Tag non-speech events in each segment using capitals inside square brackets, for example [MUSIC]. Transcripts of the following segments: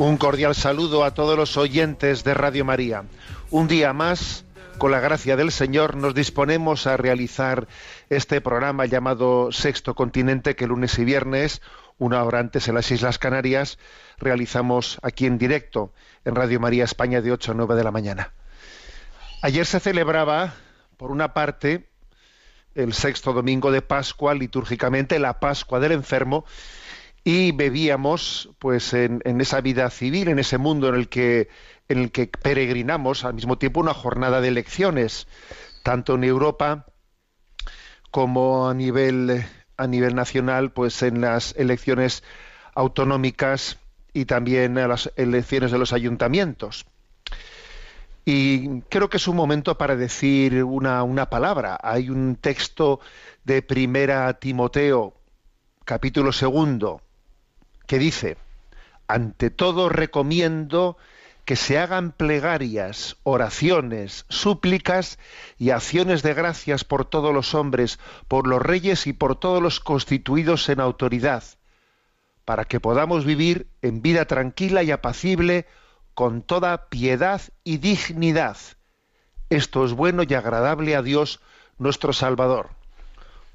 Un cordial saludo a todos los oyentes de Radio María. Un día más, con la gracia del Señor, nos disponemos a realizar este programa llamado Sexto Continente, que lunes y viernes, una hora antes en las Islas Canarias, realizamos aquí en directo en Radio María España de 8 a 9 de la mañana. Ayer se celebraba, por una parte, el sexto domingo de Pascua, litúrgicamente, la Pascua del enfermo, y bebíamos pues en, esa vida civil, en ese mundo en el que en el que peregrinamos al mismo tiempo una jornada de elecciones, tanto en Europa como a nivel a nivel nacional, pues en las elecciones autonómicas y también a las elecciones de los ayuntamientos. Y creo que es un momento para decir una, una palabra. Hay un texto de Primera Timoteo, capítulo segundo, que dice, ante todo recomiendo que se hagan plegarias, oraciones, súplicas y acciones de gracias por todos los hombres, por los reyes y por todos los constituidos en autoridad, para que podamos vivir en vida tranquila y apacible, con toda piedad y dignidad. Esto es bueno y agradable a Dios nuestro Salvador.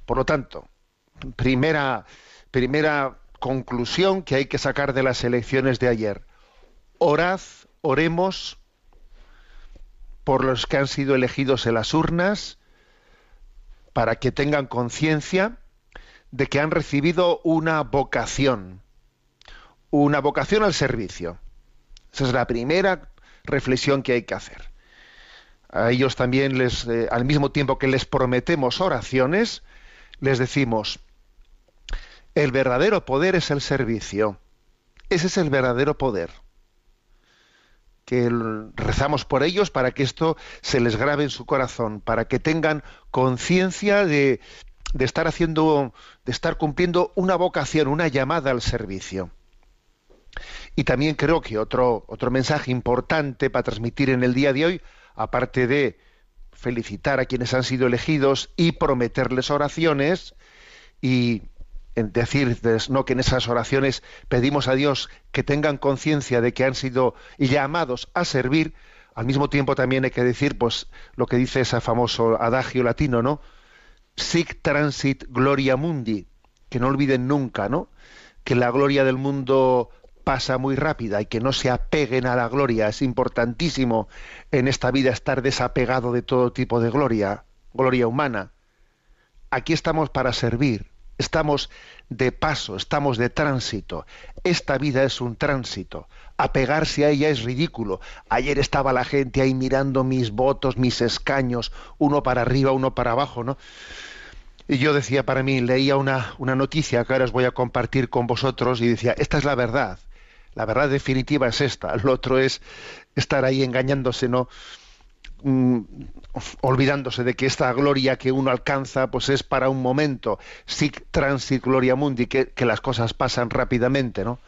Por lo tanto, primera, primera conclusión que hay que sacar de las elecciones de ayer. Orad, oremos por los que han sido elegidos en las urnas, para que tengan conciencia de que han recibido una vocación, una vocación al servicio. Esa es la primera reflexión que hay que hacer. A ellos también les, eh, al mismo tiempo que les prometemos oraciones, les decimos, el verdadero poder es el servicio. Ese es el verdadero poder. Que rezamos por ellos para que esto se les grabe en su corazón, para que tengan conciencia de, de estar haciendo, de estar cumpliendo una vocación, una llamada al servicio. Y también creo que otro, otro mensaje importante para transmitir en el día de hoy, aparte de felicitar a quienes han sido elegidos y prometerles oraciones, y en decirles no que en esas oraciones pedimos a Dios que tengan conciencia de que han sido llamados a servir, al mismo tiempo también hay que decir pues lo que dice ese famoso adagio latino, ¿no? Sic transit gloria mundi, que no olviden nunca, ¿no? Que la gloria del mundo pasa muy rápida y que no se apeguen a la gloria. Es importantísimo en esta vida estar desapegado de todo tipo de gloria, gloria humana. Aquí estamos para servir, estamos de paso, estamos de tránsito. Esta vida es un tránsito. Apegarse a ella es ridículo. Ayer estaba la gente ahí mirando mis votos, mis escaños, uno para arriba, uno para abajo, ¿no? Y yo decía para mí, leía una, una noticia que ahora os voy a compartir con vosotros y decía, esta es la verdad. La verdad definitiva es esta. Lo otro es estar ahí engañándose, ¿no? Mm, olvidándose de que esta gloria que uno alcanza pues es para un momento, sic transit gloria mundi, que, las cosas pasan rápidamente, ¿no?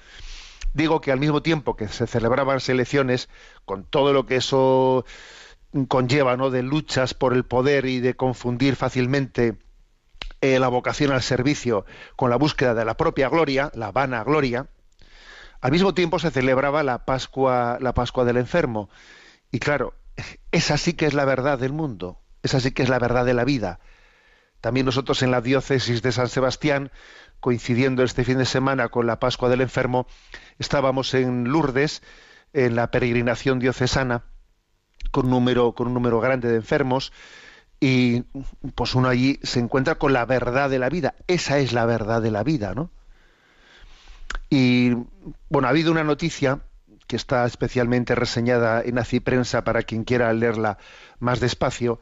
Digo que al mismo tiempo que se celebraban elecciones, con todo lo que eso conlleva, ¿no? De luchas por el poder y de confundir fácilmente eh, la vocación al servicio con la búsqueda de la propia gloria, la vana gloria, al mismo tiempo se celebraba la Pascua, la Pascua del enfermo. Y claro, esa sí que es la verdad del mundo, esa sí que es la verdad de la vida. También nosotros en la diócesis de San Sebastián, coincidiendo este fin de semana con la Pascua del enfermo, estábamos en Lourdes, en la peregrinación diocesana, con un número, con un número grande de enfermos, y pues uno allí se encuentra con la verdad de la vida. Esa es la verdad de la vida, ¿no? Y bueno, ha habido una noticia que está especialmente reseñada en Aci Prensa para quien quiera leerla más despacio,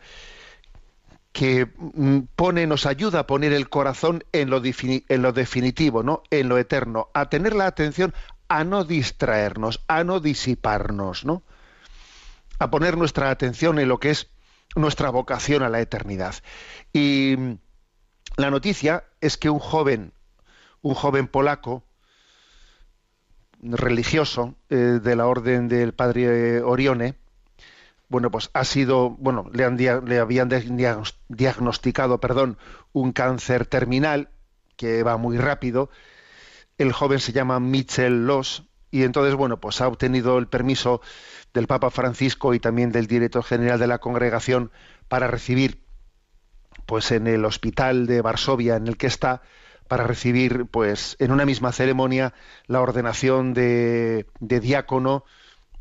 que mm, pone, nos ayuda a poner el corazón en lo, en lo definitivo, ¿no? en lo eterno, a tener la atención, a no distraernos, a no disiparnos, ¿no? a poner nuestra atención en lo que es nuestra vocación a la eternidad. Y mm, la noticia es que un joven, un joven polaco, religioso eh, de la orden del padre Orione, bueno, pues ha sido, bueno, le, han, le habían diagnosticado, perdón, un cáncer terminal que va muy rápido. El joven se llama Mitchell Loss y entonces, bueno, pues ha obtenido el permiso del Papa Francisco y también del director general de la congregación para recibir, pues en el hospital de Varsovia en el que está, para recibir, pues, en una misma ceremonia, la ordenación de, diácono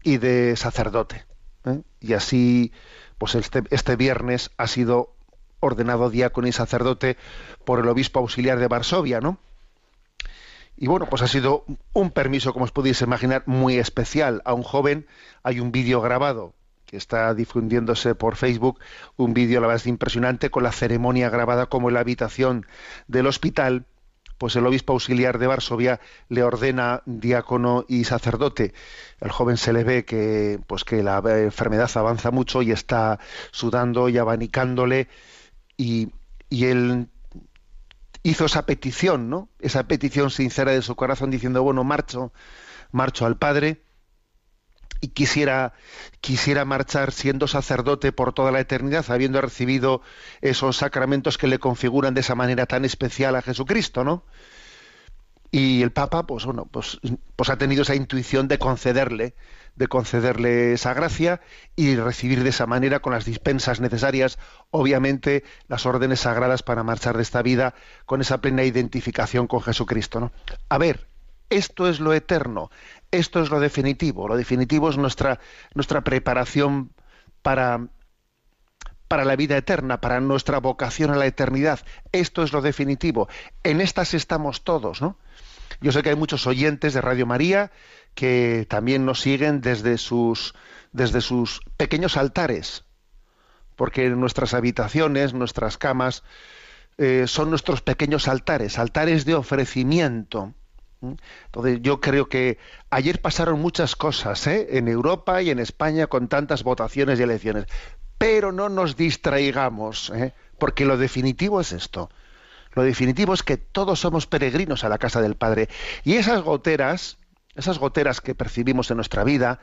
y de sacerdote. ¿eh? Y así, pues este, este viernes ha sido ordenado diácono y sacerdote por el obispo auxiliar de Varsovia, ¿no? Y bueno, pues ha sido un permiso, como os podéis imaginar, muy especial. A un joven hay un vídeo grabado que está difundiéndose por Facebook, un vídeo la verdad impresionante con la ceremonia grabada como en la habitación del hospital pues el obispo auxiliar de Varsovia le ordena diácono y sacerdote. El joven se le ve que, pues que la enfermedad avanza mucho y está sudando y abanicándole y, y él hizo esa petición, ¿no? Esa petición sincera de su corazón diciendo, bueno, marcho, marcho al Padre y quisiera, quisiera marchar siendo sacerdote por toda la eternidad, habiendo recibido esos sacramentos que le configuran de esa manera tan especial a Jesucristo, ¿no? Y el Papa, pues bueno, pues, pues ha tenido esa intuición de concederle, de concederle esa gracia y recibir de esa manera con las dispensas necesarias, obviamente, las órdenes sagradas para marchar de esta vida con esa plena identificación con Jesucristo, ¿no? A ver, esto es lo eterno, esto es lo definitivo. Lo definitivo es nuestra, nuestra preparación para, para la vida eterna, para nuestra vocación a la eternidad. Esto es lo definitivo. En estas estamos todos, ¿no? Yo sé que hay muchos oyentes de Radio María que también nos siguen desde sus, desde sus pequeños altares, porque nuestras habitaciones, nuestras camas, eh, son nuestros pequeños altares, altares de ofrecimiento entonces yo creo que ayer pasaron muchas cosas ¿eh? en Europa y en España con tantas votaciones y elecciones, pero no nos distraigamos, ¿eh? porque lo definitivo es esto. Lo definitivo es que todos somos peregrinos a la casa del Padre y esas goteras, esas goteras que percibimos en nuestra vida,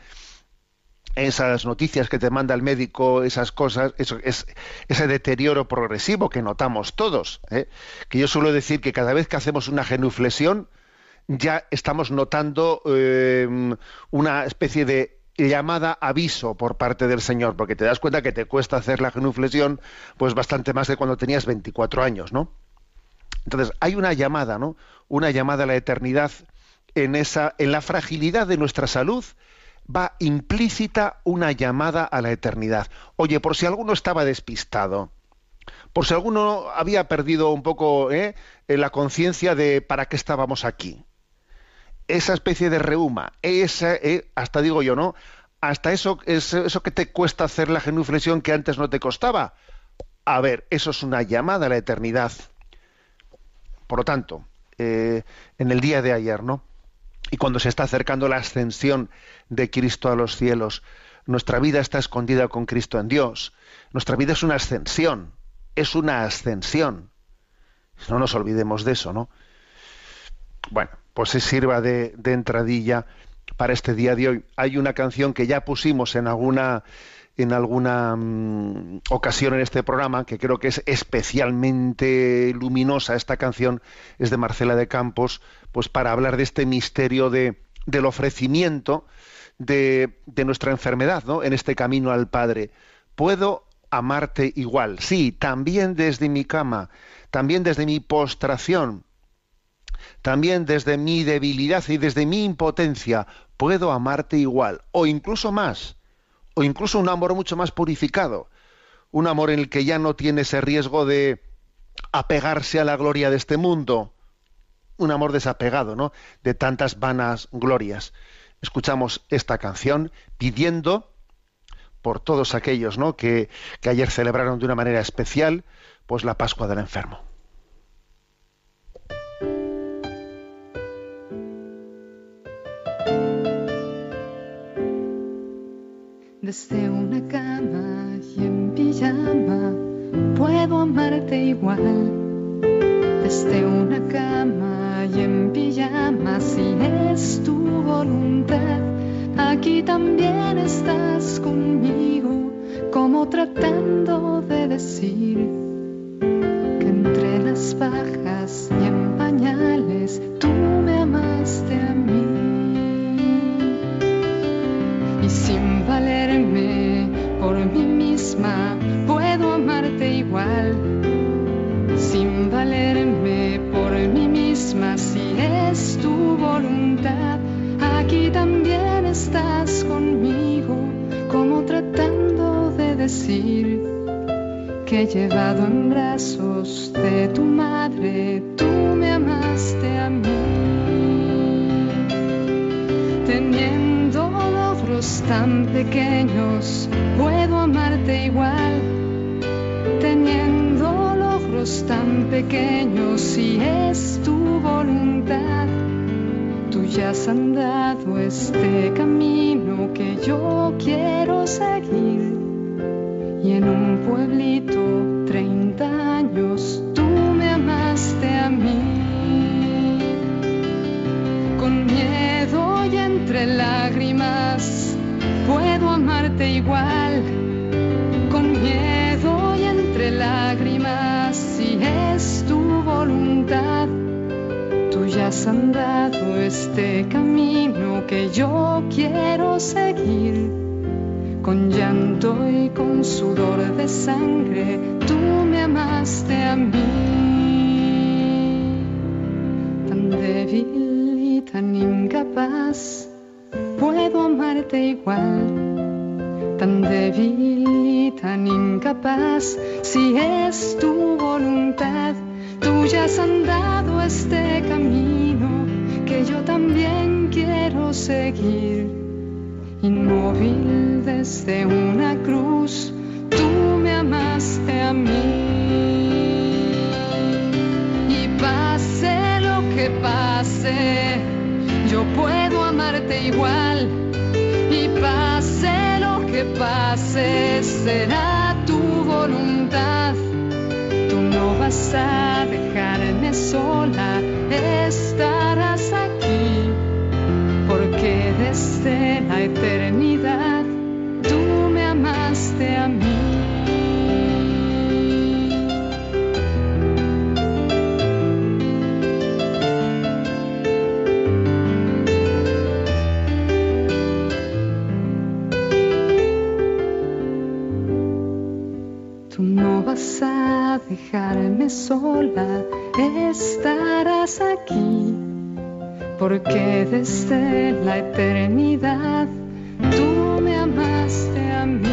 esas noticias que te manda el médico, esas cosas, eso, es, ese deterioro progresivo que notamos todos. ¿eh? Que yo suelo decir que cada vez que hacemos una genuflexión, ya estamos notando eh, una especie de llamada aviso por parte del Señor, porque te das cuenta que te cuesta hacer la genuflexión pues bastante más de cuando tenías 24 años, ¿no? Entonces, hay una llamada, ¿no? Una llamada a la eternidad en esa en la fragilidad de nuestra salud va implícita una llamada a la eternidad. Oye, por si alguno estaba despistado, por si alguno había perdido un poco ¿eh? la conciencia de para qué estábamos aquí esa especie de reuma, esa, eh, hasta digo yo, ¿no? Hasta eso, eso que te cuesta hacer la genuflexión que antes no te costaba. A ver, eso es una llamada a la eternidad. Por lo tanto, eh, en el día de ayer, ¿no? Y cuando se está acercando la ascensión de Cristo a los cielos, nuestra vida está escondida con Cristo en Dios. Nuestra vida es una ascensión, es una ascensión. No nos olvidemos de eso, ¿no? Bueno, pues se sirva de, entradilla para este día de hoy. Hay una canción que ya pusimos en alguna en alguna mm, ocasión en este programa, que creo que es especialmente luminosa esta canción, es de Marcela de Campos, pues para hablar de este misterio de, del ofrecimiento de, de nuestra enfermedad, ¿no? En este camino al Padre. Puedo amarte igual, sí, también desde mi cama, también desde mi postración, también desde mi debilidad y desde mi impotencia puedo amarte igual, o incluso más, o incluso un amor mucho más purificado, un amor en el que ya no tiene ese riesgo de apegarse a la gloria de este mundo, un amor desapegado, ¿no? De tantas vanas glorias. Escuchamos esta canción pidiendo por todos aquellos, ¿no? Que, que ayer celebraron de una manera especial, pues la Pascua del enfermo. Desde una cama y en pijama puedo amarte igual. Desde una cama y en pijama si es tu voluntad. Aquí también estás conmigo, como tratando de decir que entre las bajas y en pañales Inmóvil desde una cruz, tú me amaste a mí y pase lo que pase, yo puedo amarte igual. Y pase lo que pase, será tu voluntad. Tú no vas a dejarme sola, estarás desde la eternidad tú me amaste a mí. Tú no vas a dejarme sola, estarás aquí, porque desde la eternidad tú me amaste a mí.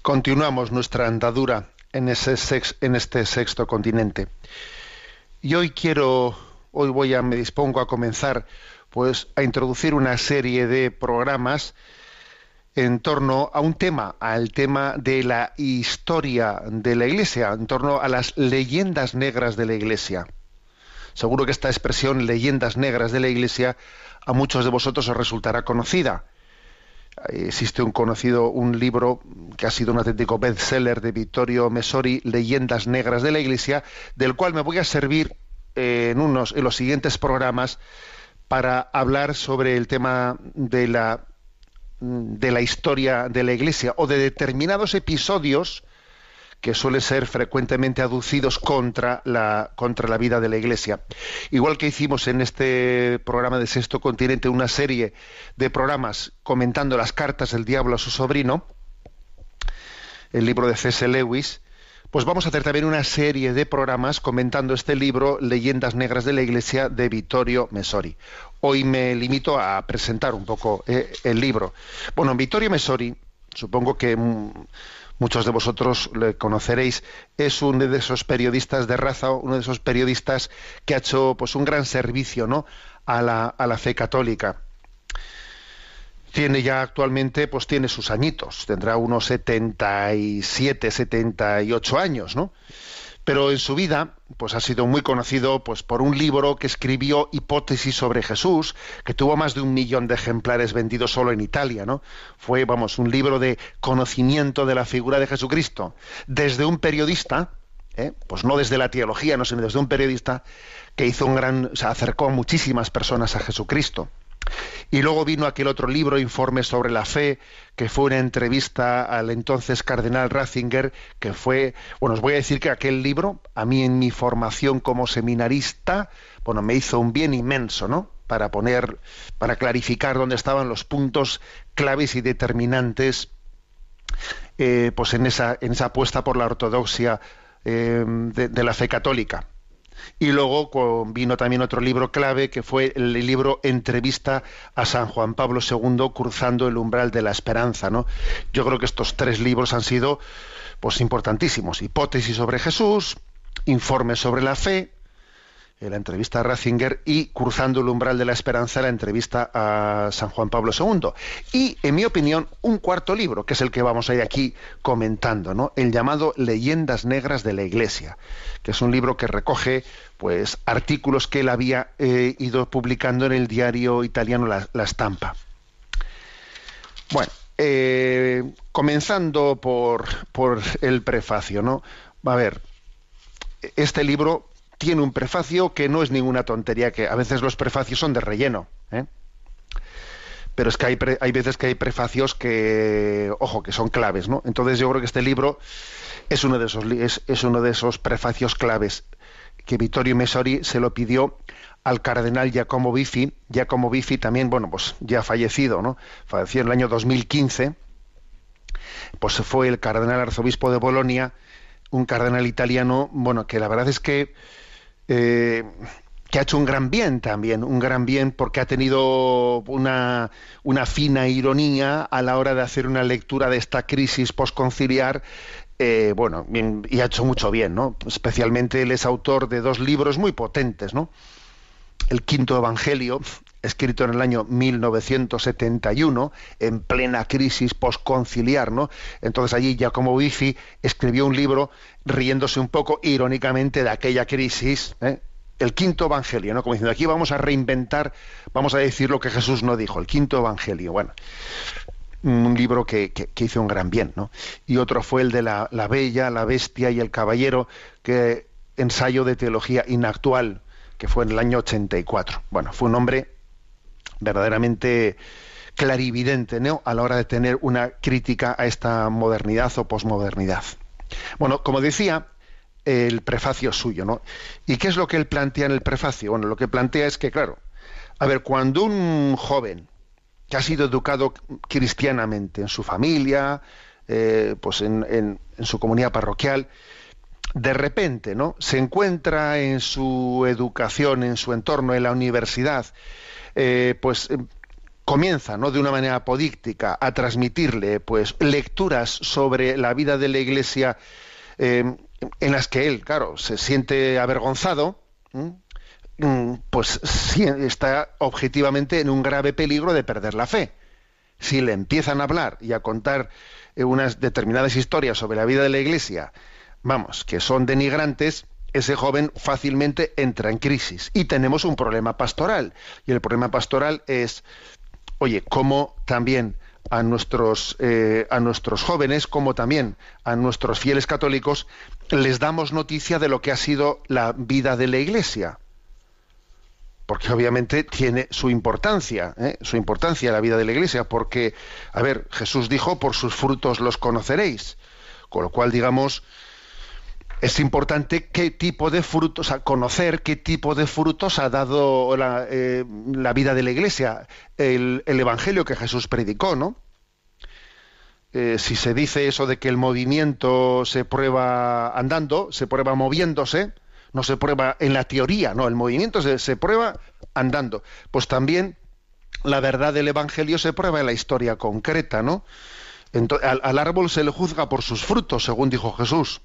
Continuamos nuestra andadura en, ese en este sexto continente. Y hoy quiero, hoy voy a, me dispongo a comenzar, pues, a introducir una serie de programas en torno a un tema, al tema de la historia de la Iglesia, en torno a las leyendas negras de la Iglesia. Seguro que esta expresión, leyendas negras de la Iglesia, a muchos de vosotros os resultará conocida. Eh, Existe un conocido, un libro que ha sido un auténtico bestseller de Vittorio Messori, Leyendas Negras de la Iglesia, del cual me voy a servir eh, en, unos, en los siguientes programas para hablar sobre el tema de la, de la historia de la Iglesia o de determinados episodios que suelen ser frecuentemente aducidos contra la, contra la vida de la Iglesia. Igual que hicimos en este programa de Sexto Continente una serie de programas comentando las cartas del diablo a su sobrino, el libro de C.S. Lewis, pues vamos a hacer también una serie de programas comentando este libro Leyendas Negras de la Iglesia de Vittorio Messori. Hoy me limito a presentar un poco eh, el libro. Bueno, Vittorio Messori, supongo que muchos de vosotros le conoceréis, es uno de esos periodistas de raza, uno de esos periodistas que ha hecho pues un gran servicio ¿no? a, la, a la fe católica tiene ya actualmente, pues tiene sus añitos, tendrá unos 77, 78 años, ¿no? Pero en su vida, pues ha sido muy conocido pues, por un libro que escribió Hipótesis sobre Jesús, que tuvo más de un millón de ejemplares vendidos solo en Italia, ¿no? Fue, vamos, un libro de conocimiento de la figura de Jesucristo, desde un periodista, ¿eh? pues no desde la teología, no, sino desde un periodista que hizo un gran, se acercó a muchísimas personas a Jesucristo. Y luego vino aquel otro libro, Informe sobre la Fe, que fue una entrevista al entonces cardenal Ratzinger, que fue, bueno, os voy a decir que aquel libro, a mí en mi formación como seminarista, bueno, me hizo un bien inmenso, ¿no? Para poner, para clarificar dónde estaban los puntos claves y determinantes, eh, pues en esa, en esa apuesta por la ortodoxia eh, de la fe católica. Y luego vino también otro libro clave que fue el libro Entrevista a San Juan Pablo II cruzando el umbral de la esperanza, ¿no? Yo creo que estos tres libros han sido pues importantísimos, hipótesis sobre Jesús, informes sobre la fe, la entrevista a Ratzinger y Cruzando el umbral de la esperanza, la entrevista a San Juan Pablo II. Y, en mi opinión, un cuarto libro, que es el que vamos a ir aquí comentando, ¿no? El llamado Leyendas Negras de la Iglesia, que es un libro que recoge pues artículos que él había eh, ido publicando en el diario italiano La, Stampa. Bueno, eh, comenzando por, por el prefacio, ¿no? A ver, este libro tiene un prefacio que no es ninguna tontería, que a veces los prefacios son de relleno. ¿eh? Pero es que hay, hay veces que hay prefacios que, ojo, que son claves, ¿no? Entonces yo creo que este libro es uno de esos, es, es uno de esos prefacios claves que Vittorio Messori se lo pidió al cardenal Giacomo Biffi. Giacomo Biffi también, bueno, pues ya fallecido, ¿no? Falleció en el año 2015. Pues fue el cardenal arzobispo de Bolonia, un cardenal italiano, bueno, que la verdad es que eh, que ha hecho un gran bien también, un gran bien porque ha tenido una, una fina ironía a la hora de hacer una lectura de esta crisis postconciliar eh, bueno, y ha hecho mucho bien, ¿no? Especialmente él es autor de dos libros muy potentes, ¿no? El Quinto Evangelio, escrito en el año 1971, en plena crisis postconciliar, ¿no? Entonces allí Giacomo Biffi escribió un libro riéndose un poco irónicamente de aquella crisis, ¿eh? el quinto evangelio, ¿no? Como diciendo, aquí vamos a reinventar, vamos a decir lo que Jesús no dijo, el quinto evangelio. Bueno, un libro que, hizo un gran bien, ¿no? Y otro fue el de la, la, Bella, la Bestia y el Caballero, que ensayo de teología inactual, que fue en el año 84. Bueno, fue un hombre verdaderamente clarividente, ¿no? A la hora de tener una crítica a esta modernidad o posmodernidad. Bueno, como decía, el prefacio suyo, ¿no? ¿Y qué es lo que él plantea en el prefacio? Bueno, lo que plantea es que, claro, a ver, cuando un joven que ha sido educado cristianamente en su familia, eh, pues en, su comunidad parroquial, de repente, ¿no? Se encuentra en su educación, en su entorno, en la universidad, eh, pues em, comienza ¿no? de una manera apodíctica a transmitirle pues lecturas sobre la vida de la iglesia eh, en las que él claro se siente avergonzado mm, pues está objetivamente en un grave peligro de perder la fe si le empiezan a hablar y a contar eh, unas determinadas historias sobre la vida de la iglesia vamos que son denigrantes ese joven fácilmente entra en crisis y tenemos un problema pastoral y el problema pastoral es oye, como también a nuestros, eh, a nuestros jóvenes, como también a nuestros fieles católicos, les damos noticia de lo que ha sido la vida de la Iglesia. Porque obviamente tiene su importancia, ¿eh? su importancia la vida de la Iglesia, porque, a ver, Jesús dijo, por sus frutos los conoceréis. Con lo cual, digamos, es importante qué tipo de frutos, a conocer qué tipo de frutos ha dado la, eh, vida de la Iglesia, el, Evangelio que Jesús predicó, ¿no? eh, si se dice eso de que el movimiento se prueba andando, se prueba moviéndose, no se prueba en la teoría, no, el movimiento se, prueba andando. Pues también la verdad del Evangelio se prueba en la historia concreta, ¿no? Ento- al, al árbol se le juzga por sus frutos, según dijo Jesús.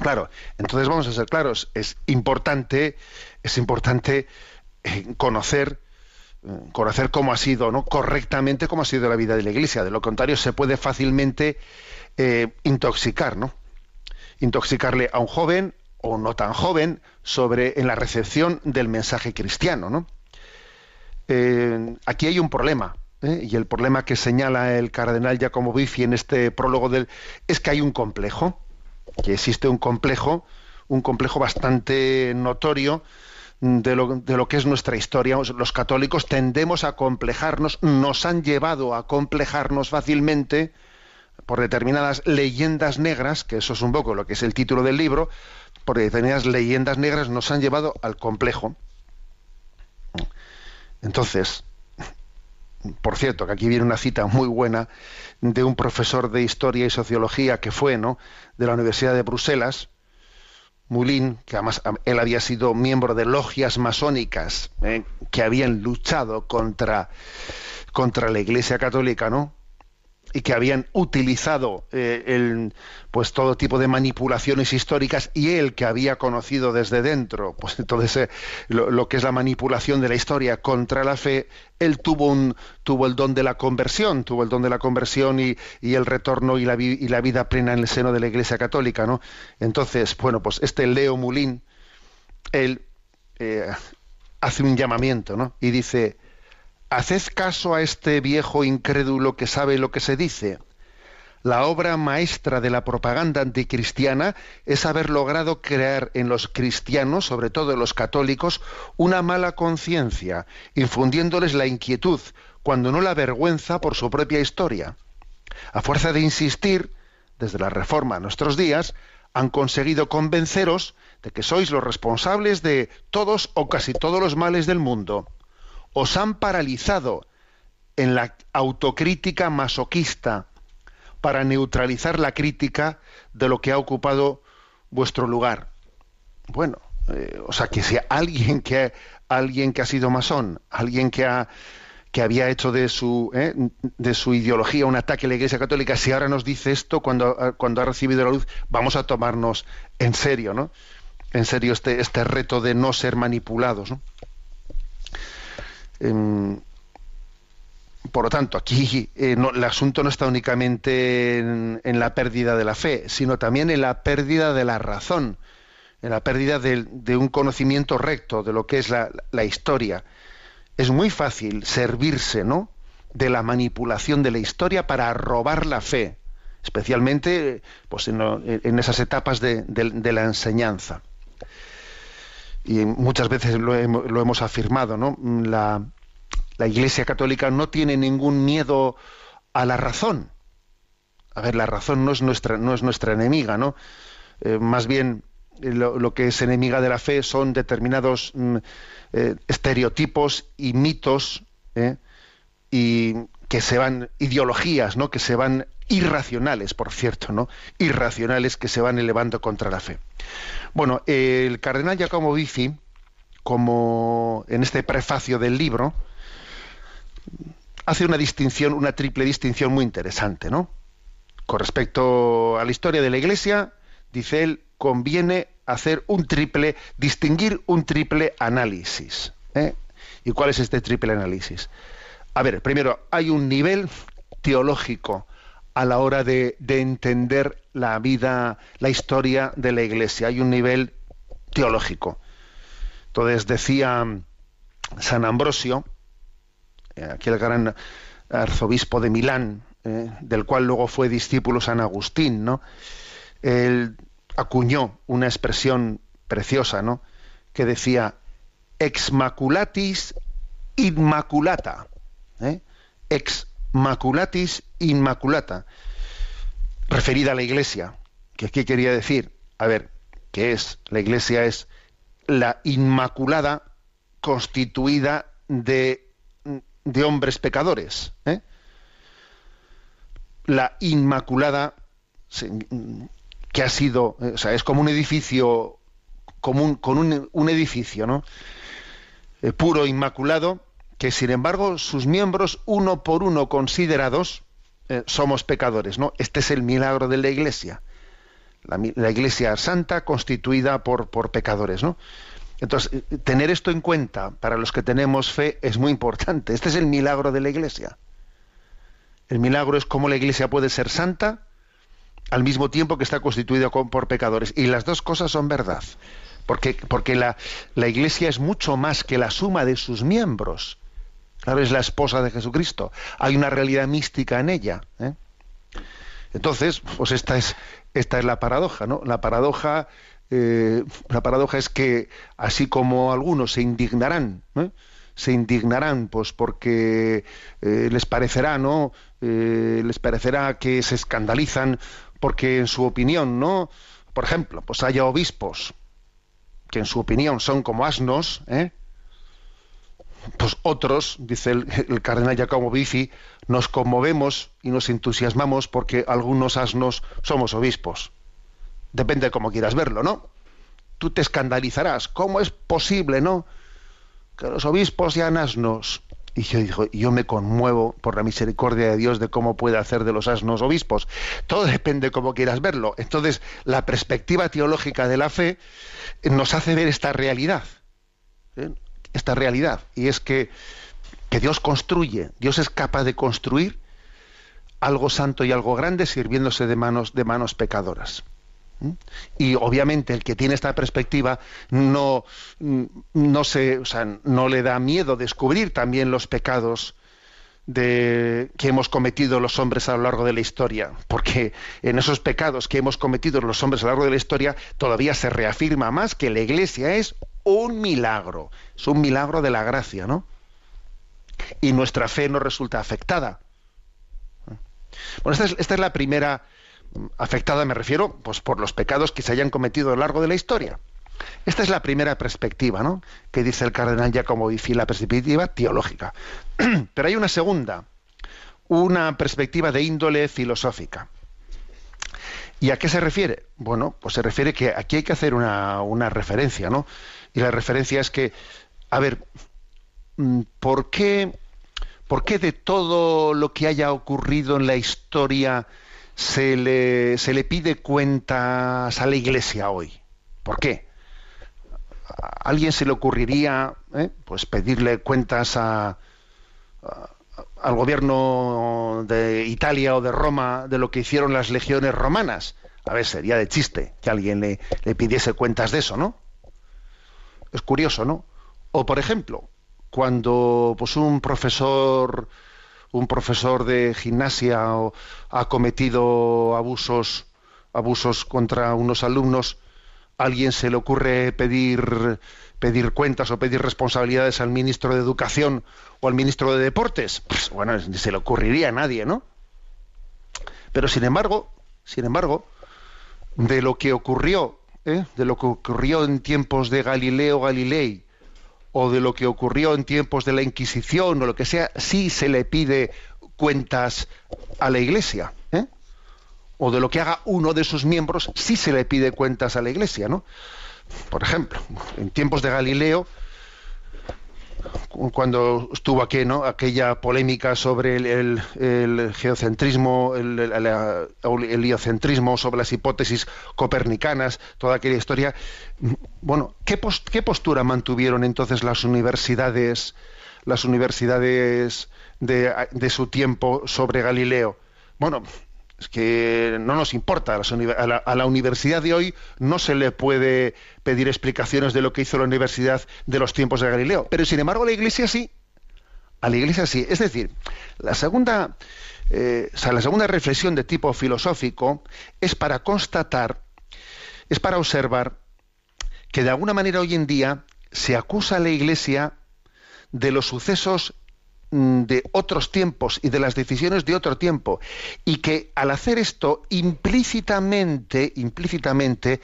Claro, entonces vamos a ser claros, es importante, es importante eh, conocer eh, conocer cómo ha sido, ¿no? correctamente cómo ha sido la vida de la Iglesia. De lo contrario, se puede fácilmente eh, intoxicar, ¿no? Intoxicarle a un joven o no tan joven sobre en la recepción del mensaje cristiano, ¿no? Eh, aquí hay un problema. Y el problema que señala el cardenal Giacomo Biffi en este prólogo del es que hay un complejo, que existe un complejo, un complejo bastante notorio de lo, de lo que es nuestra historia. Los católicos tendemos a complejarnos, nos han llevado a complejarnos fácilmente por determinadas leyendas negras, que eso es un poco lo que es el título del libro, por determinadas leyendas negras nos han llevado al complejo. Entonces, por cierto, que aquí viene una cita muy buena de un profesor de historia y sociología que fue, ¿no?, de la Universidad de Bruselas, Moulin, que además él había sido miembro de logias masónicas ¿eh? que habían luchado contra, contra la Iglesia Católica, ¿no? Y que habían utilizado eh, el, pues todo tipo de manipulaciones históricas y él que había conocido desde dentro pues [LAUGHS] entonces lo, lo, que es la manipulación de la historia contra la fe él tuvo un tuvo el don de la conversión tuvo el don de la conversión y, y el retorno y la, vida plena en el seno de la Iglesia Católica no entonces bueno pues este Leo Moulin él eh, hace un llamamiento no y dice Haced caso a este viejo incrédulo que sabe lo que se dice. La obra maestra de la propaganda anticristiana es haber logrado crear en los cristianos, sobre todo en los católicos, una mala conciencia, infundiéndoles la inquietud, cuando no la vergüenza por su propia historia. A fuerza de insistir, desde la Reforma a nuestros días, han conseguido convenceros de que sois los responsables de todos o casi todos los males del mundo os han paralizado en la autocrítica masoquista para neutralizar la crítica de lo que ha ocupado vuestro lugar. Bueno, eh, o sea que si alguien que alguien que ha sido masón, alguien que ha que había hecho de su eh, de su ideología un ataque a la Iglesia Católica, si ahora nos dice esto cuando cuando ha recibido la luz, vamos a tomarnos en serio, ¿no? En serio este este reto de no ser manipulados, ¿no? Eh, por lo tanto, aquí eh, el asunto no está únicamente en, la pérdida de la fe, sino también en la pérdida de la razón, en la pérdida de, un conocimiento recto de lo que es la, historia. Es muy fácil servirse, ¿no? de la manipulación de la historia para robar la fe, especialmente pues, en, esas etapas de la enseñanza y muchas veces lo, hemos, lo hemos afirmado, ¿no? La, la, Iglesia Católica no tiene ningún miedo a la razón. A ver, la razón no es nuestra, no es nuestra enemiga, ¿no? Eh, más bien lo, lo, que es enemiga de la fe son determinados mm, eh, estereotipos y mitos ¿eh? y que se van ideologías, ¿no? Que se van irracionales, por cierto, ¿no? Irracionales que se van elevando contra la fe. Bueno, el cardenal Giacomo Biffi, como en este prefacio del libro, hace una distinción, una triple distinción muy interesante, ¿no? Con respecto a la historia de la Iglesia, dice él, conviene hacer un triple, distinguir un triple análisis. ¿eh? ¿Y cuál es este triple análisis? A ver, primero, hay un nivel teológico a la hora de, de, entender la vida, la historia de la Iglesia. Hay un nivel teológico. Entonces decía San Ambrosio, aquel gran arzobispo de Milán, eh, del cual luego fue discípulo San Agustín, ¿no? Él acuñó una expresión preciosa, ¿no? Que decía ex maculatis inmaculata. ¿eh? Maculatis inmaculata, referida a la iglesia. ¿Qué, ¿Qué, quería decir? A ver, ¿qué es? La iglesia es la inmaculada constituida de, de hombres pecadores. ¿eh? la Inmaculada, que ha sido, eh, o sea, es como un edificio, como un, con un, un edificio, ¿no? Eh, puro, inmaculado, que sin embargo sus miembros, uno por uno considerados, eh, somos pecadores, ¿no? Este es el milagro de la Iglesia. La, la Iglesia santa constituida por, por pecadores, ¿no? Entonces, eh, tener esto en cuenta para los que tenemos fe es muy importante. Este es el milagro de la Iglesia. El milagro es cómo la Iglesia puede ser santa al mismo tiempo que está constituida con- por pecadores. Y las dos cosas son verdad. Porque, porque la, la Iglesia es mucho más que la suma de sus miembros. Claro, es la esposa de Jesucristo. Hay una realidad mística en ella. ¿eh? Entonces, pues esta es, esta es la paradoja, ¿no? La paradoja, eh, la paradoja es que así como algunos se indignarán, ¿eh? se indignarán, pues porque eh, les parecerá, ¿no? Eh, les parecerá que se escandalizan porque en su opinión, ¿no? Por ejemplo, pues haya obispos que en su opinión son como asnos, ¿eh? Pues otros, dice el, cardenal Giacomo Bifi, nos conmovemos y nos entusiasmamos porque algunos asnos somos obispos. Depende de cómo quieras verlo, ¿no? Tú te escandalizarás. ¿Cómo es posible, no? Que los obispos sean asnos. Y yo digo, yo me conmuevo por la misericordia de Dios de cómo puede hacer de los asnos obispos. Todo depende de cómo quieras verlo. Entonces, la perspectiva teológica de la fe nos hace ver esta realidad. ¿eh? Esta realidad y es que, que Dios construye, Dios es capaz de construir algo santo y algo grande sirviéndose de manos de manos pecadoras. ¿Mm? Y obviamente el que tiene esta perspectiva no, no se, o sea, no le da miedo descubrir también los pecados de, que hemos cometido los hombres a lo largo de la historia, porque en esos pecados que hemos cometido los hombres a lo largo de la historia todavía se reafirma más que la Iglesia es un milagro, es un milagro de la gracia, ¿no? Y nuestra fe no resulta afectada. Bueno, esta es, esta es la primera afectada, me refiero, pues por los pecados que se hayan cometido a lo largo de la historia. Esta es la primera perspectiva, ¿no? Que dice el cardenal Giacomo Bifi, la perspectiva teológica. [CLEARS THROAT] Pero hay una segunda, una perspectiva de índole filosófica. ¿Y a qué se refiere? Bueno, pues se refiere que aquí hay que hacer una, una referencia, ¿no? Y la referencia es que, a ver, mm, ¿por qué, ¿por qué de todo lo que haya ocurrido en la historia se le, se le pide cuentas a la Iglesia hoy? ¿Por qué? ¿A alguien se le ocurriría eh, pues pedirle cuentas a, al gobierno de Italia o de Roma de lo que hicieron las legiones romanas? A ver, sería de chiste que alguien le, le pidiese cuentas de eso, ¿no? Es curioso, ¿no? O por ejemplo, cuando pues un profesor un profesor de gimnasia o- ha cometido abusos abusos contra unos alumnos, ¿a alguien se le ocurre pedir pedir cuentas o pedir responsabilidades al ministro de Educación o al ministro de Deportes. Pues, bueno, ni se le ocurriría a nadie, ¿no? Pero sin embargo, sin embargo, de lo que ocurrió, ¿eh? de lo que ocurrió en tiempos de Galileo Galilei o de lo que ocurrió en tiempos de la Inquisición o lo que sea, sí se le pide cuentas a la Iglesia, ¿eh? O de lo que haga uno de sus miembros, sí se le pide cuentas a la Iglesia, ¿no? Por ejemplo, en tiempos de Galileo, cu- cuando estuvo aquí, ¿no? aquella polémica sobre el, geocentrismo, el, el- heliocentrismo, sobre las hipótesis copernicanas, toda aquella historia. Bueno, ¿qué, pos- qué postura mantuvieron entonces las universidades, las universidades de, de su tiempo sobre Galileo? Bueno, es que no nos importa. A, la, universidad de hoy no se le puede pedir explicaciones de lo que hizo la universidad de los tiempos de Galileo. Pero sin embargo a la iglesia sí. A la iglesia sí. Es decir, la segunda, eh, la segunda reflexión de tipo filosófico es para constatar, es para observar que de alguna manera hoy en día se acusa a la iglesia de los sucesos de otros tiempos y de las decisiones de otro tiempo y que al hacer esto implícitamente implícitamente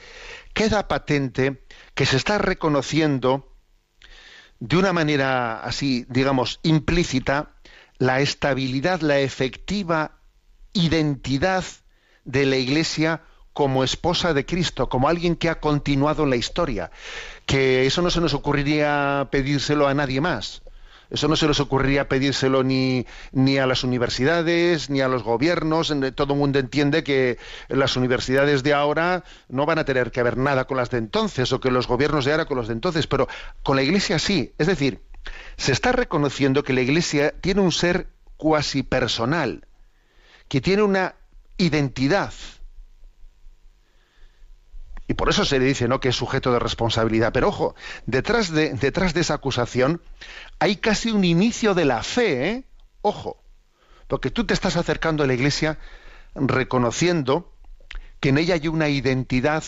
queda patente que se está reconociendo de una manera así digamos implícita la estabilidad la efectiva identidad de la Iglesia como esposa de Cristo, como alguien que ha continuado la historia, que eso no se nos ocurriría pedírselo a nadie más. Eso no se les ocurriría pedírselo ni, ni a las universidades, ni a los gobiernos. Todo el mundo entiende que las universidades de ahora no van a tener que ver nada con las de entonces, o que los gobiernos de ahora con los de entonces, pero con la Iglesia sí. Es decir, se está reconociendo que la Iglesia tiene un ser cuasi personal, que tiene una identidad. Y por eso se le dice ¿no? que es sujeto de responsabilidad. Pero ojo, detrás de, detrás de esa acusación hay casi un inicio de la fe, ¿eh? Ojo, porque tú te estás acercando a la iglesia reconociendo que en ella hay una identidad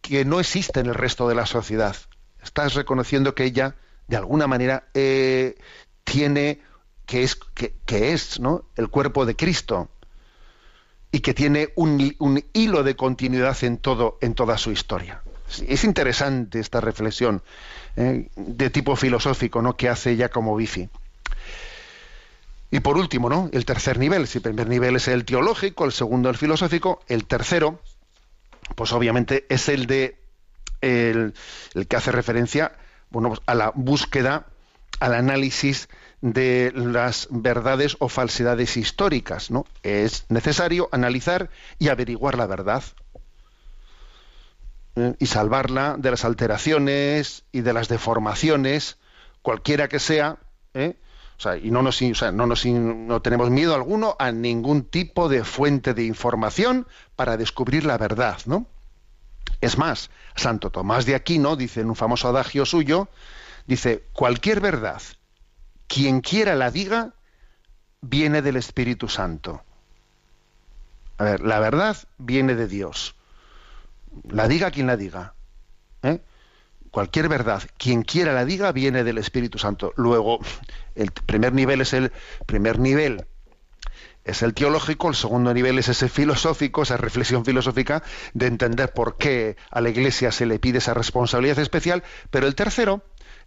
que no existe en el resto de la sociedad. Estás reconociendo que ella, de alguna manera, eh, tiene que es, que, es ¿no? el cuerpo de Cristo y que tiene un, un, hilo de continuidad en todo en toda su historia. Es interesante esta reflexión eh, de tipo filosófico ¿no? que hace ya como Bifi. Y por último, ¿no? el tercer nivel. Si el primer nivel es el teológico, el segundo el filosófico, el tercero, pues obviamente es el de el, el que hace referencia bueno, pues a la búsqueda, al análisis de las verdades o falsedades históricas, ¿no? Es necesario analizar y averiguar la verdad ¿eh? y salvarla de las alteraciones y de las deformaciones, cualquiera que sea, ¿eh? o sea, y no nos, o sea, no nos no tenemos miedo alguno a ningún tipo de fuente de información para descubrir la verdad, ¿no? Es más, Santo Tomás de Aquino dice en un famoso adagio suyo, dice, cualquier verdad, quien quiera la diga, viene del Espíritu Santo. A ver, la verdad viene de Dios la diga quien la diga. ¿eh? Cualquier verdad, quien quiera la diga, viene del Espíritu Santo. Luego, el primer nivel es el primer nivel es el teológico, el segundo nivel es ese filosófico, esa reflexión filosófica de entender por qué a la Iglesia se le pide esa responsabilidad especial, pero el tercero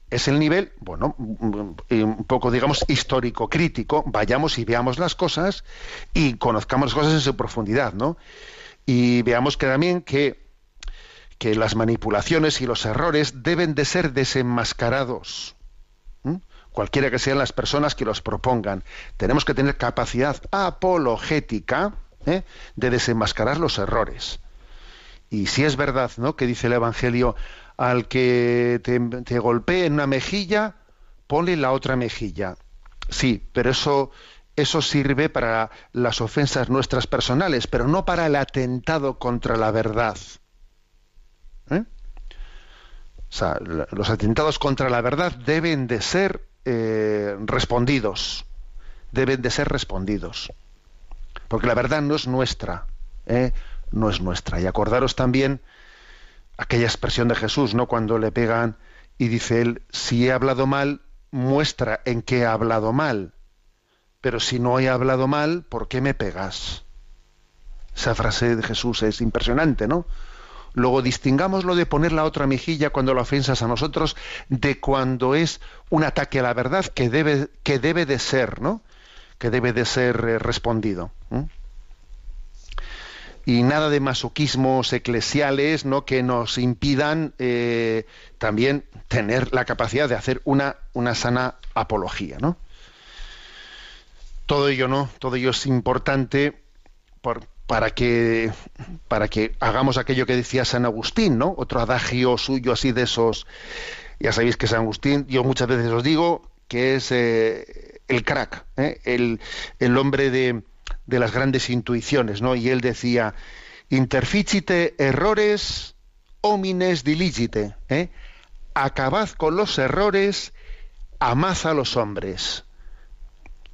es el nivel, bueno, un poco, digamos, histórico, crítico, vayamos y veamos las cosas y conozcamos las cosas en su profundidad, ¿no? Y veamos que también que que las manipulaciones y los errores deben de ser desenmascarados. Cualquiera que sean las personas que los propongan. Tenemos que tener capacidad apologética ¿eh? de desenmascarar los errores. Y si es verdad, ¿no? Que dice el Evangelio, al que te, te golpee en una mejilla, ponle la otra mejilla. Sí, pero eso, eso sirve para las ofensas nuestras personales, pero no para el atentado contra la verdad. O sea, los atentados contra la verdad deben de ser eh, respondidos, deben de ser respondidos, porque la verdad no es nuestra, ¿eh? no es nuestra. Y acordaros también aquella expresión de Jesús, ¿no? Cuando le pegan y dice él, si he hablado mal, muestra en qué he hablado mal, pero si no he hablado mal, ¿por qué me pegas? Esa frase de Jesús es impresionante, ¿no? Luego distingamos lo de poner la otra mejilla cuando la ofensas a nosotros de cuando es un ataque a la verdad que debe, que debe de ser, ¿no? Que debe de ser eh, respondido. Y nada de masoquismos eclesiales, ¿no? Que nos impidan eh, también tener la capacidad de hacer una, una sana apología, ¿no? Todo ello, ¿no? Todo ello es importante por, para que, para que hagamos aquello que decía San Agustín, ¿no? Otro adagio suyo así de esos. Ya sabéis que San Agustín, yo muchas veces os digo que es eh, el crack, ¿eh? el, el, hombre de, de, las grandes intuiciones, ¿no? Y él decía, interficite errores homines diligite, ¿eh? acabad con los errores, amad a los hombres.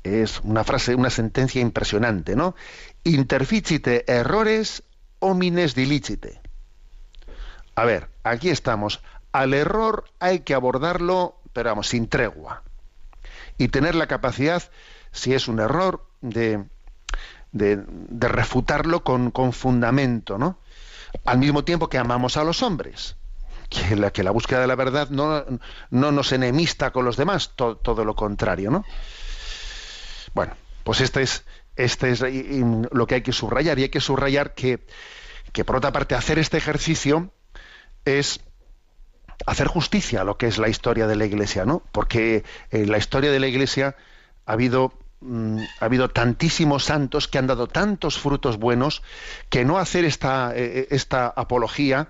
Es una frase, una sentencia impresionante, ¿no? interficite errores homines dilicite. A ver, aquí estamos. Al error hay que abordarlo, pero vamos, sin tregua. Y tener la capacidad, si es un error, de, de, refutarlo con, fundamento, ¿no? Al mismo tiempo que amamos a los hombres. Que la, que la búsqueda de la verdad no, no nos enemista con los demás, to, todo lo contrario, ¿no? Bueno, pues esta es este es lo que hay que subrayar. Y hay que subrayar que, que, por otra parte, hacer este ejercicio es hacer justicia a lo que es la historia de la Iglesia, ¿no? Porque en la historia de la Iglesia ha habido mm, ha habido tantísimos santos que han dado tantos frutos buenos que no hacer esta, eh, esta apología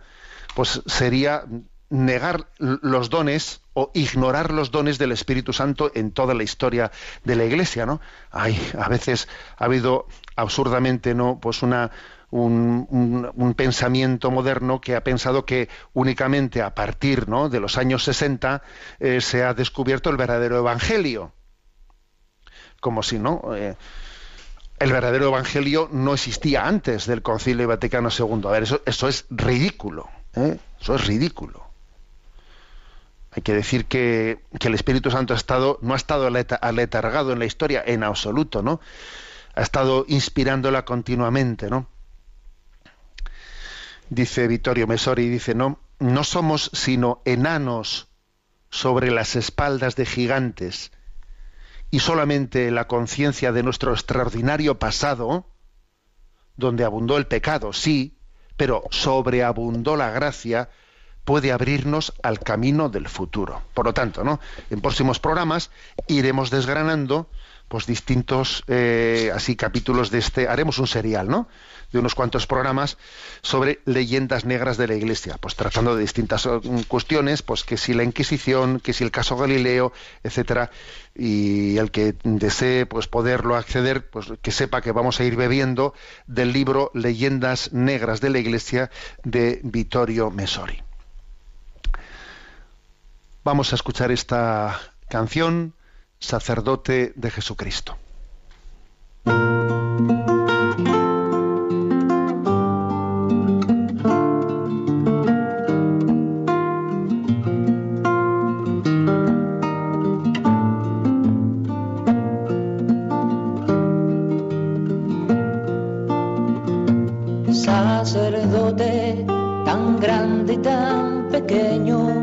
pues sería negar los dones o ignorar los dones del Espíritu Santo en toda la historia de la Iglesia, ¿no? Ay, a veces ha habido absurdamente, ¿no? Pues una un, pensamiento moderno que ha pensado que únicamente a partir ¿no? de los años 60 eh, se ha descubierto el verdadero evangelio. Como si no. Eh, el verdadero evangelio no existía antes del Concilio Vaticano II. A ver, eso, eso es ridículo. ¿eh? Eso es ridículo. Hay que decir que, el Espíritu Santo ha estado, no ha estado aletargado en la historia en absoluto, ¿no? Ha estado inspirándola continuamente, ¿no? Dice Vittorio Mesori, dice, no, no somos sino enanos sobre las espaldas de gigantes y solamente la conciencia de nuestro extraordinario pasado, donde abundó el pecado, sí, pero sobreabundó la gracia, puede abrirnos al camino del futuro. Por lo tanto, ¿no? En próximos programas iremos desgranando pues distintos eh, así capítulos de este haremos un serial no de unos cuantos programas sobre leyendas negras de la iglesia pues tratando de distintas mm, cuestiones pues que si la inquisición que si el caso Galileo etcétera y el que desee pues poderlo acceder pues que sepa que vamos a ir bebiendo del libro leyendas negras de la iglesia de Vittorio Mesori vamos a escuchar esta canción sacerdote de Jesucristo. Sacerdote tan grande y tan pequeño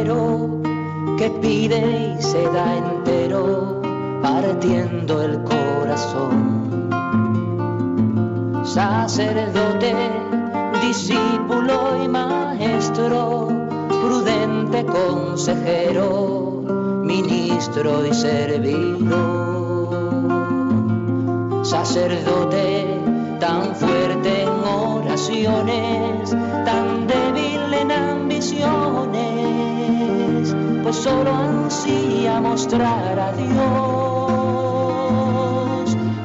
Que pide y se da entero, partiendo el corazón. Sacerdote, discípulo y maestro, prudente consejero, ministro y servidor. Sacerdote, tan fuerte en oraciones, pues solo ansía mostrar a Dios.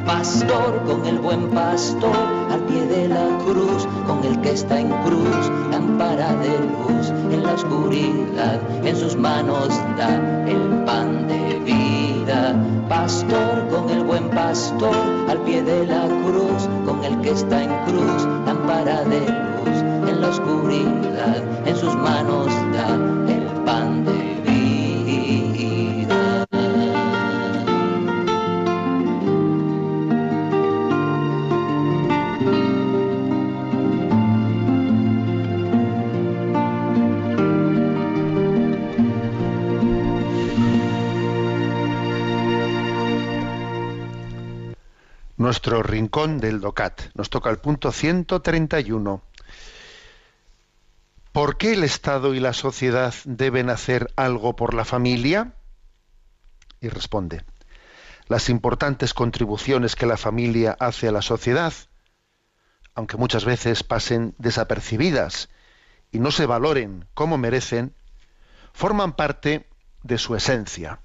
Pastor con el buen pastor, al pie de la cruz, con el que está en cruz, lámpara de luz en la oscuridad, en sus manos da el pan de vida pastor, con el buen pastor, al pie de la cruz, con el que está en cruz, lámpara de luz, en la oscuridad, en sus manos da nuestro rincón del DOCAT. Nos toca el punto 131. ¿Por qué el Estado y la sociedad deben hacer algo por la familia? Y responde, las importantes contribuciones que la familia hace a la sociedad, aunque muchas veces pasen desapercibidas y no se valoren como merecen, forman parte de su esencia.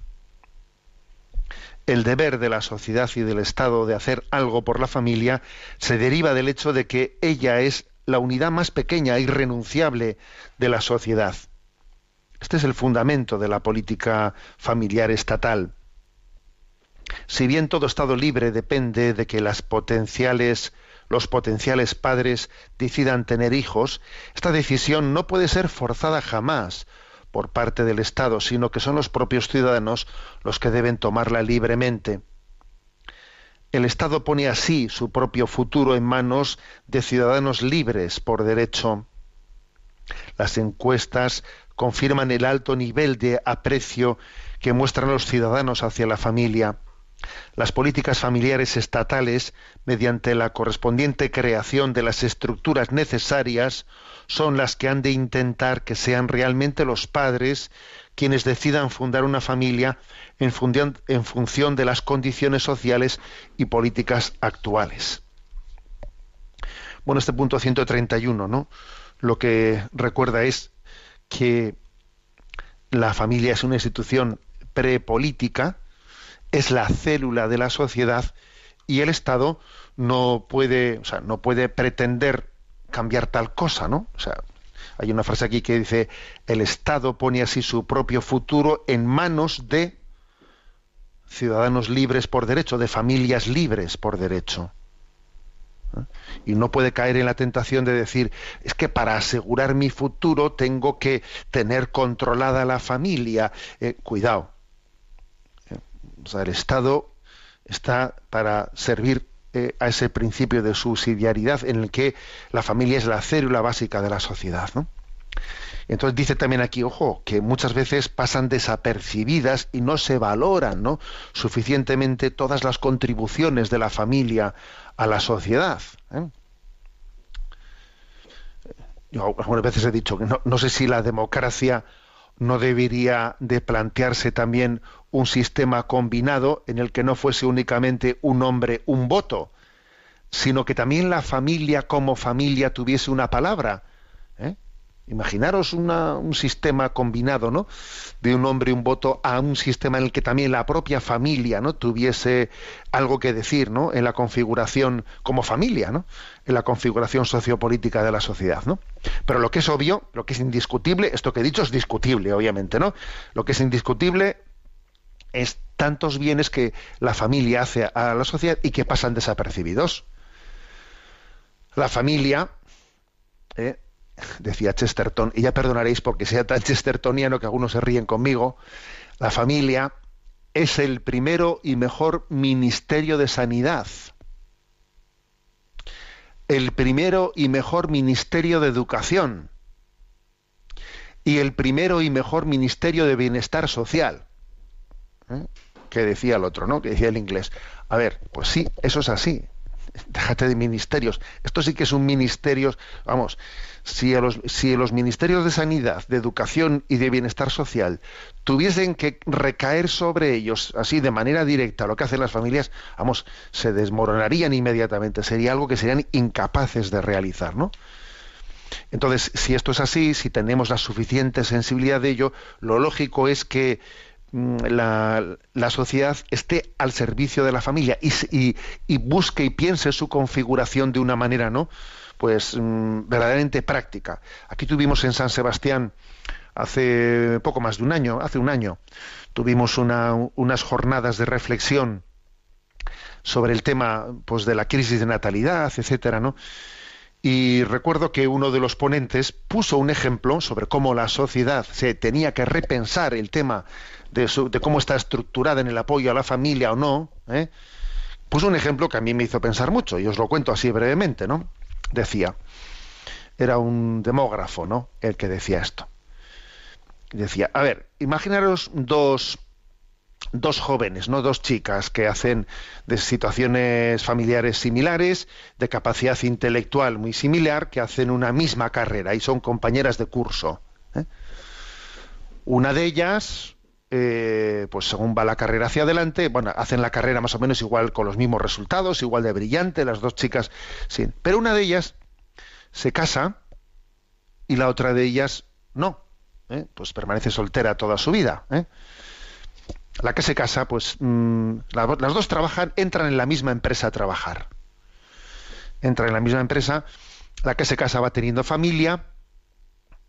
El deber de la sociedad y del Estado de hacer algo por la familia se deriva del hecho de que ella es la unidad más pequeña e irrenunciable de la sociedad. Este es el fundamento de la política familiar estatal. Si bien todo Estado libre depende de que las potenciales, los potenciales padres decidan tener hijos, esta decisión no puede ser forzada jamás por parte del Estado, sino que son los propios ciudadanos los que deben tomarla libremente. El Estado pone así su propio futuro en manos de ciudadanos libres por derecho. Las encuestas confirman el alto nivel de aprecio que muestran los ciudadanos hacia la familia. Las políticas familiares estatales, mediante la correspondiente creación de las estructuras necesarias, son las que han de intentar que sean realmente los padres quienes decidan fundar una familia en función, de las condiciones sociales y políticas actuales. Bueno, este punto 131, ¿no? Lo que recuerda es que la familia es una institución prepolítica, es la célula de la sociedad y el Estado no puede, o sea, no puede pretender cambiar tal cosa, ¿no? O sea, hay una frase aquí que dice el Estado pone así su propio futuro en manos de ciudadanos libres por derecho, de familias libres por derecho. ¿Eh? Y no puede caer en la tentación de decir, es que para asegurar mi futuro tengo que tener controlada la familia. Eh, cuidado. Eh, o sea, el Estado está para servir a ese principio de subsidiariedad en el que la familia es la célula básica de la sociedad. ¿no? Entonces dice también aquí, ojo, que muchas veces pasan desapercibidas y no se valoran ¿no? suficientemente todas las contribuciones de la familia a la sociedad. ¿eh? Yo algunas veces he dicho que no, no sé si la democracia no debería de plantearse también un sistema combinado en el que no fuese únicamente un hombre un voto, sino que también la familia como familia tuviese una palabra. ¿eh? Imaginaros un sistema combinado, ¿no? De un hombre y un voto a un sistema en el que también la propia familia, ¿no? Tuviese algo que decir, ¿no? En la configuración como familia, ¿no? En la configuración sociopolítica de la sociedad, ¿no? Pero lo que es obvio, lo que es indiscutible, esto que he dicho es discutible, obviamente, ¿no? Lo que es indiscutible es tantos bienes que la familia hace a la sociedad y que pasan desapercibidos. La familia, ¿eh? decía Chesterton, y ya perdonaréis porque sea tan chestertoniano que algunos se ríen conmigo, la familia es el primero y mejor ministerio de sanidad, el primero y mejor ministerio de educación y el primero y mejor ministerio de bienestar social. ¿Eh? Que decía el otro, ¿no? Que decía el inglés. A ver, pues sí, eso es así. Déjate de ministerios. Esto sí que es un ministerio, vamos, si, los, si los ministerios de sanidad, de educación y de bienestar social tuviesen que recaer sobre ellos así de manera directa lo que hacen las familias, vamos, se desmoronarían inmediatamente, sería algo que serían incapaces de realizar, ¿no? Entonces, si esto es así, si tenemos la suficiente sensibilidad de ello, lo lógico es que la, la, sociedad esté al servicio de la familia y, y, y, busque y piense su configuración de una manera, ¿no? pues mm, verdaderamente práctica. Aquí tuvimos en San Sebastián hace poco más de un año, hace un año, tuvimos unas jornadas de reflexión sobre el tema pues de la crisis de natalidad, etcétera, ¿no? Y recuerdo que uno de los ponentes puso un ejemplo sobre cómo la sociedad se tenía que repensar el tema de, cómo está estructurada en el apoyo a la familia o no. ¿eh? Puso un ejemplo que a mí me hizo pensar mucho y os lo cuento así brevemente, ¿no? decía, era un demógrafo, ¿no? El que decía esto. Decía, a ver, imaginaros dos, dos jóvenes, no dos chicas que hacen de situaciones familiares similares, de capacidad intelectual muy similar, que hacen una misma carrera y son compañeras de curso. ¿eh? Una de ellas, eh, pues según va la carrera hacia adelante, bueno, hacen la carrera más o menos igual con los mismos resultados, igual de brillante, las dos chicas, sí. Pero una de ellas se casa y la otra de ellas no. ¿eh? Pues permanece soltera toda su vida. ¿eh? La que se casa, pues mm, la- las dos trabajan, entran en la misma empresa a trabajar. Entran en la misma empresa. La que se casa va teniendo familia,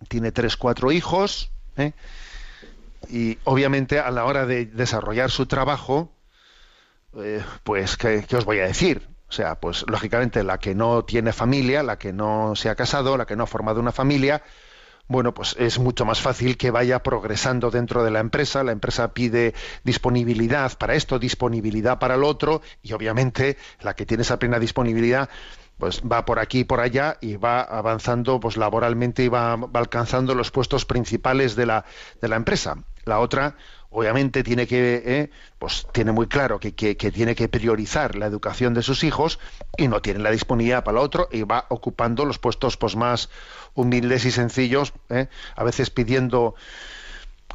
tiene tres, cuatro hijos, ¿eh? Y obviamente a la hora de desarrollar su trabajo, eh, pues ¿qué, qué os voy a decir? O sea, pues lógicamente la que no tiene familia, la que no se ha casado, la que no ha formado una familia, bueno, pues es mucho más fácil que vaya progresando dentro de la empresa. La empresa pide disponibilidad para esto, disponibilidad para lo otro, y obviamente la que tiene esa plena disponibilidad, pues va por aquí y por allá y va avanzando pues laboralmente y va, va alcanzando los puestos principales de la, de la empresa. La otra, obviamente, tiene que, eh, pues tiene muy claro que, que- tiene que priorizar la educación de sus hijos y no tiene la disponibilidad para lo otro y va ocupando los puestos pues más humildes y sencillos, eh, a veces pidiendo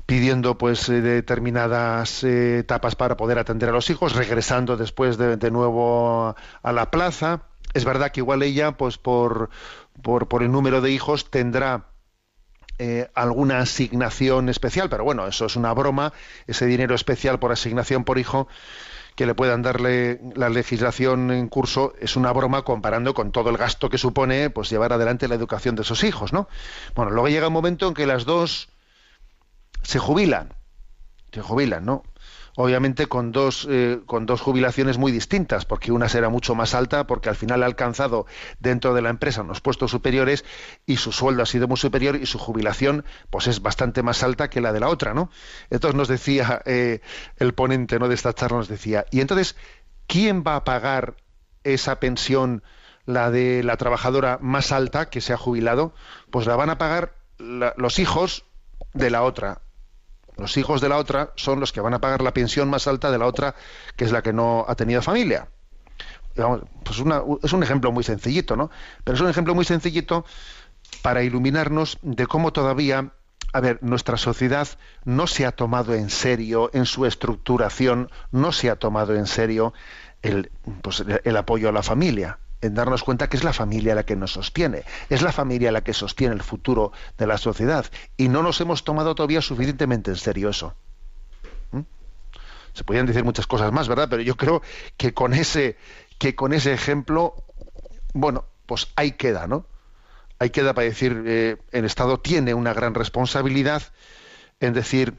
pidiendo pues eh, determinadas eh, etapas para poder atender a los hijos, regresando después de, de nuevo a la plaza. Es verdad que igual ella, pues por, por, por el número de hijos, tendrá eh, alguna asignación especial, pero bueno, eso es una broma, ese dinero especial por asignación por hijo que le puedan darle la legislación en curso es una broma comparando con todo el gasto que supone pues llevar adelante la educación de esos hijos, ¿no? Bueno, luego llega un momento en que las dos se jubilan, se jubilan, ¿no? Obviamente con dos, eh, con dos jubilaciones muy distintas, porque una será mucho más alta, porque al final ha alcanzado dentro de la empresa unos puestos superiores y su sueldo ha sido muy superior y su jubilación pues es bastante más alta que la de la otra, ¿no? Entonces nos decía eh, el ponente ¿no? de esta charla, nos decía, y entonces, ¿quién va a pagar esa pensión, la de la trabajadora más alta que se ha jubilado? Pues la van a pagar los hijos de la otra, los hijos de la otra son los que van a pagar la pensión más alta de la otra, que es la que no ha tenido familia. Pues es un ejemplo muy sencillito, ¿no? Pero es un ejemplo muy sencillito para iluminarnos de cómo todavía, a ver, nuestra sociedad no se ha tomado en serio en su estructuración, no se ha tomado en serio el, pues, apoyo a la familia, en darnos cuenta que es la familia la que nos sostiene, es la familia la que sostiene el futuro de la sociedad y no nos hemos tomado todavía suficientemente en serio eso. ¿Mm? Se podrían decir muchas cosas más, ¿verdad? Pero yo creo que con ese que con ese ejemplo, bueno, pues ahí queda, ¿no? Ahí queda para decir, eh, el Estado tiene una gran responsabilidad en decir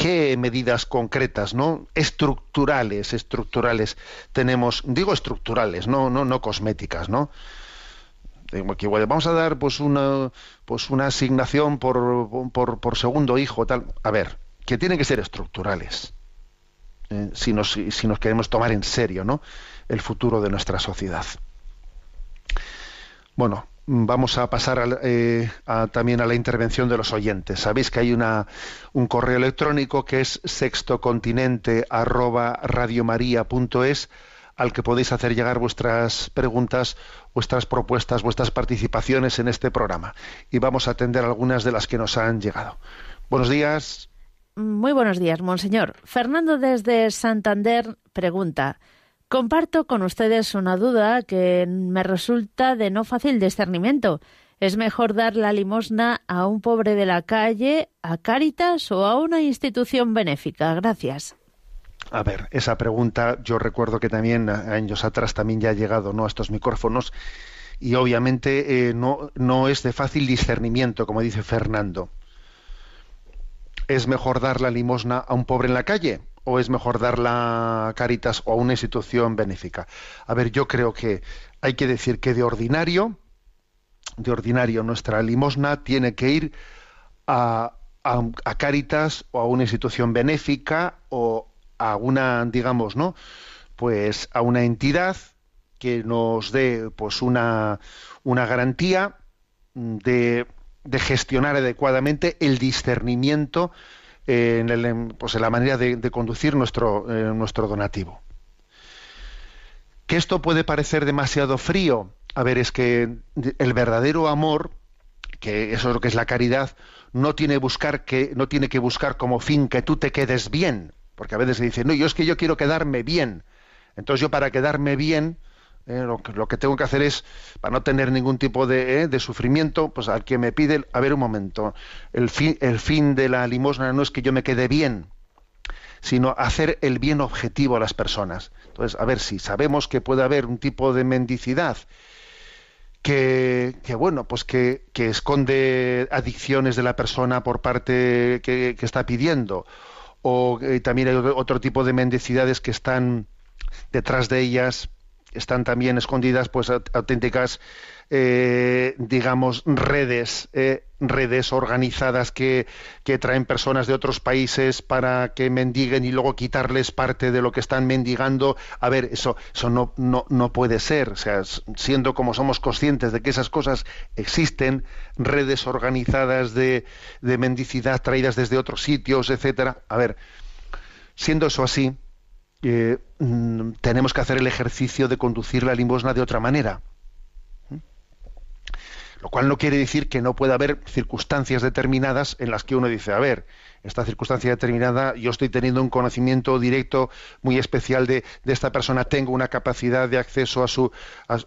qué medidas concretas, ¿no? Estructurales, estructurales tenemos, digo estructurales, no, no, no cosméticas, ¿no? Vamos a dar pues una pues una asignación por, por, segundo hijo, tal. A ver, que tienen que ser estructurales. eh, si, nos, si nos queremos tomar en serio, ¿no? El futuro de nuestra sociedad. Bueno, vamos a pasar eh, a- también a la intervención de los oyentes. Sabéis que hay una, un correo electrónico que es sextocontinente@radiomaria.es al que podéis hacer llegar vuestras preguntas, vuestras propuestas, vuestras participaciones en este programa. Y vamos a atender algunas de las que nos han llegado. Buenos días. Muy buenos días, monseñor. Fernando desde Santander pregunta. Comparto con ustedes una duda que me resulta de no fácil discernimiento. ¿Es mejor dar la limosna a un pobre de la calle, a Cáritas o a una institución benéfica? Gracias. A ver, esa pregunta yo recuerdo que también años atrás también ya ha llegado ¿no? a estos micrófonos y obviamente eh, no, no es de fácil discernimiento, como dice Fernando. ¿Es mejor dar la limosna a un pobre en la calle o es mejor darla a Caritas o a una institución benéfica? A ver, yo creo que hay que decir que de ordinario, de ordinario nuestra limosna tiene que ir a, a, Cáritas o a una institución benéfica o a una, digamos, ¿no? Pues a una entidad que nos dé pues una, una garantía de gestionar adecuadamente el discernimiento en, el- pues la manera de, de conducir nuestro, eh, nuestro donativo. ¿Que esto puede parecer demasiado frío? A ver, es que el verdadero amor, que eso es lo que es la caridad, no tiene, buscar que, no tiene que buscar como fin que tú te quedes bien. Porque a veces se dice, no, yo es que yo quiero quedarme bien. Entonces yo para quedarme bien, eh, lo, que, tengo que hacer es, para no tener ningún tipo de, eh, de sufrimiento, pues al que me pide, a ver un momento, el fin, el fin de la limosna no es que yo me quede bien, sino hacer el bien objetivo a las personas. Entonces, a ver si sabemos que puede haber un tipo de mendicidad que, que, bueno, pues que, que esconde adicciones de la persona por parte que, que está pidiendo, o eh, también hay otro tipo de mendicidades que están detrás de ellas, están también escondidas pues aut- auténticas eh, digamos redes eh, redes organizadas que, que traen personas de otros países para que mendiguen y luego quitarles parte de lo que están mendigando. A ver eso eso no no no puede ser. O sea siendo como somos conscientes de que esas cosas existen redes organizadas de, de mendicidad traídas desde otros sitios etcétera. A ver siendo eso así eh, mm, tenemos que hacer el ejercicio de conducir la limosna de otra manera. ¿Mm? Lo cual no quiere decir que no pueda haber circunstancias determinadas en las que uno dice, a ver, esta circunstancia determinada, yo estoy teniendo un conocimiento directo muy especial de, de esta persona, tengo una capacidad de acceso a su...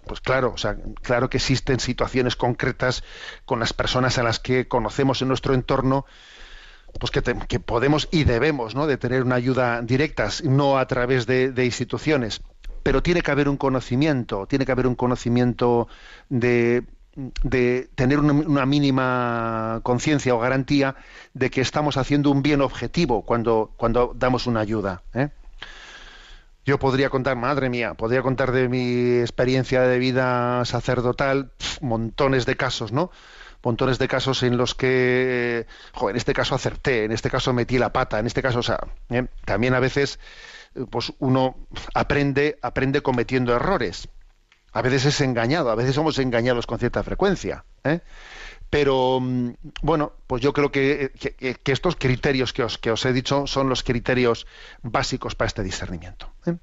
pues claro, o sea, claro que existen situaciones concretas con las personas a las que conocemos en nuestro entorno, pues que, podemos y debemos ¿no? de tener una ayuda directa, no a través de, instituciones. Pero tiene que haber un conocimiento, tiene que haber un conocimiento de, de tener una, mínima conciencia o garantía de que estamos haciendo un bien objetivo cuando, damos una ayuda. ¿eh? Yo podría contar, madre mía, podría contar de mi experiencia de vida sacerdotal montones de casos, ¿no? Montones de casos en los que, jo, en este caso acerté, en este caso metí la pata, en este caso, o sea, ¿eh? también a veces, eh, pues uno aprende, aprende cometiendo errores. A veces es engañado, a veces somos engañados con cierta frecuencia. ¿eh? Pero mm, bueno, pues yo creo que, estos criterios que os, que os he dicho son los criterios básicos para este discernimiento. ¿eh?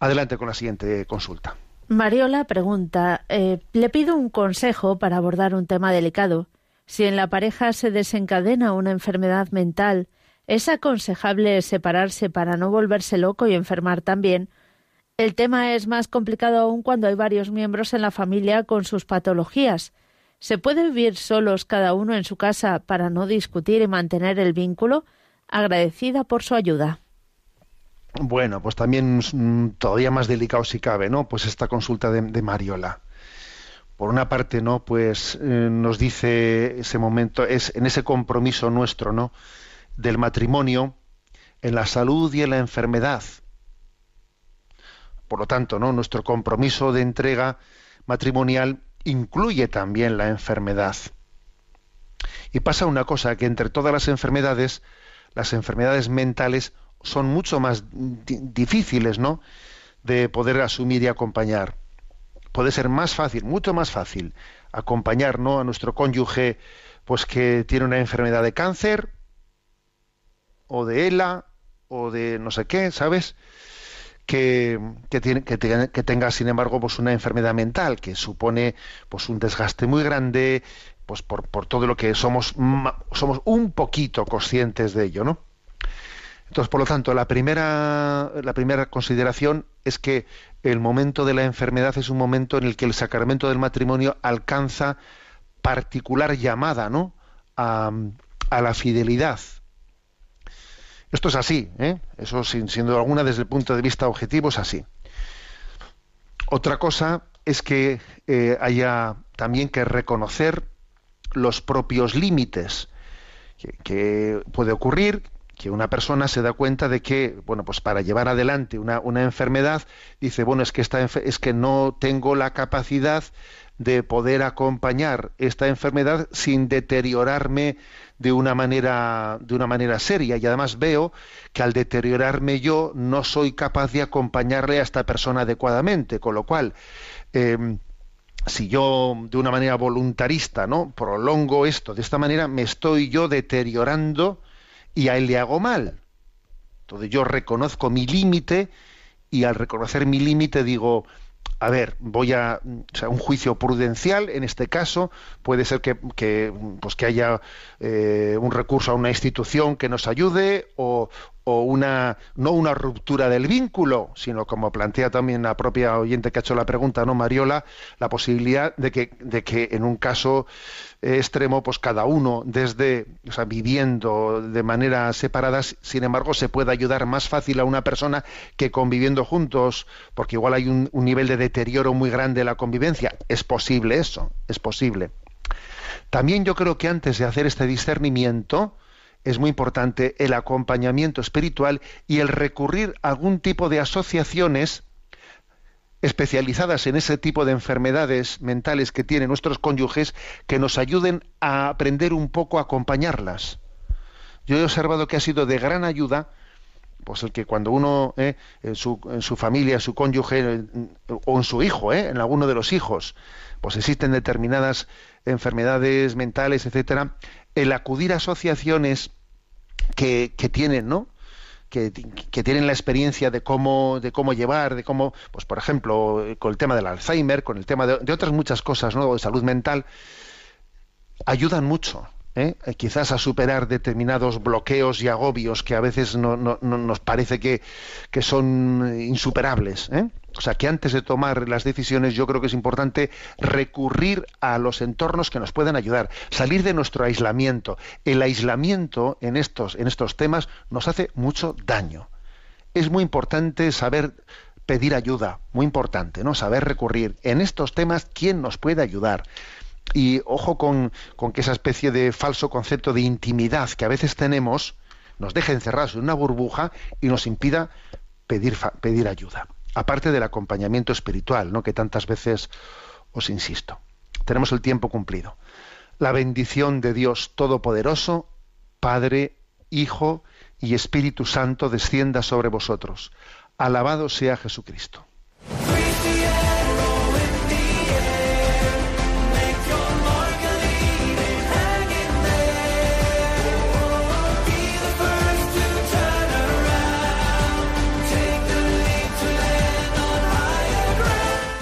Adelante con la siguiente consulta. Mariola pregunta, eh, le pido un consejo para abordar un tema delicado. Si en la pareja se desencadena una enfermedad mental, ¿es aconsejable separarse para no volverse loco y enfermar también? El tema es más complicado aún cuando hay varios miembros en la familia con sus patologías. ¿Se puede vivir solos cada uno en su casa para no discutir y mantener el vínculo? Agradecida por su ayuda. Bueno, pues también mm, todavía más delicado si cabe, ¿no? Pues esta consulta de, Mariola. Por una parte, ¿no? Pues eh, nos dice ese momento, es en ese compromiso nuestro, ¿no? Del matrimonio, en la salud y en la enfermedad. Por lo tanto, ¿no? Nuestro compromiso de entrega matrimonial incluye también la enfermedad. Y pasa una cosa, que entre todas las enfermedades, las enfermedades mentales son mucho más di- difíciles, ¿no? De poder asumir y acompañar. Puede ser más fácil, mucho más fácil, acompañar, ¿no? A nuestro cónyuge, pues que tiene una enfermedad de cáncer, o de ELA, o de no sé qué, ¿sabes? que, que, tiene, que, que tenga, sin embargo, pues una enfermedad mental que supone pues un desgaste muy grande, pues por, por todo lo que somos somos un poquito conscientes de ello, ¿no? Entonces, por lo tanto, la primera, consideración es que el momento de la enfermedad es un momento en el que el sacramento del matrimonio alcanza particular llamada, ¿no? A, la fidelidad, esto es así, ¿eh? eso sin siendo alguna desde el punto de vista objetivo es así. Otra cosa es que eh, haya también que reconocer los propios límites que puede ocurrir que una persona se da cuenta de que bueno pues para llevar adelante una, una enfermedad dice bueno es que esta es que no tengo la capacidad de poder acompañar esta enfermedad sin deteriorarme de una manera de una manera seria y además veo que al deteriorarme yo no soy capaz de acompañarle a esta persona adecuadamente. Con lo cual em, si yo de una manera voluntarista no prolongo esto de esta manera me estoy yo deteriorando y a él le hago mal. Entonces yo reconozco mi límite y al reconocer mi límite digo, a ver, voy a, o sea, un juicio prudencial, en este caso, puede ser que, que, pues que haya eh, un recurso a una institución que nos ayude o, o una, no una ruptura del vínculo, sino como plantea también la propia oyente que ha hecho la pregunta, ¿no, Mariola? La posibilidad de que, de que en un caso extremo, pues cada uno desde, o sea, viviendo de manera separada, sin embargo, se puede ayudar más fácil a una persona que conviviendo juntos, porque igual hay un, un nivel de deterioro muy grande de la convivencia. Es posible eso, es posible. También yo creo que antes de hacer este discernimiento, es muy importante el acompañamiento espiritual y el recurrir a algún tipo de asociaciones especializadas en ese tipo de enfermedades mentales que tienen nuestros cónyuges que nos ayuden a aprender un poco a acompañarlas. Yo he observado que ha sido de gran ayuda pues el que cuando uno eh, en, su, en, su, familia, su cónyuge en, o en su hijo, eh, en alguno de los hijos, pues existen determinadas enfermedades mentales, etcétera, el acudir a asociaciones que, que tienen, ¿no? Que, tienen la experiencia de cómo, de cómo llevar, de cómo, pues por ejemplo, con el tema del Alzheimer, con el tema de, de otras muchas cosas, ¿no? de salud mental, ayudan mucho. ¿Eh? quizás a superar determinados bloqueos y agobios que a veces no, no, no nos parece que, que son insuperables. ¿eh? O sea, que antes de tomar las decisiones yo creo que es importante recurrir a los entornos que nos pueden ayudar, salir de nuestro aislamiento. El aislamiento en estos, en estos temas nos hace mucho daño. Es muy importante saber pedir ayuda, muy importante, ¿no? Saber recurrir. En estos temas, ¿quién nos puede ayudar? Y ojo con, que esa especie de falso concepto de intimidad que a veces tenemos nos deje encerrados en una burbuja y nos impida pedir, pedir ayuda. Aparte del acompañamiento espiritual, ¿no? que tantas veces os insisto. Tenemos el tiempo cumplido. La bendición de Dios Todopoderoso, Padre, Hijo y Espíritu Santo descienda sobre vosotros. Alabado sea Jesucristo.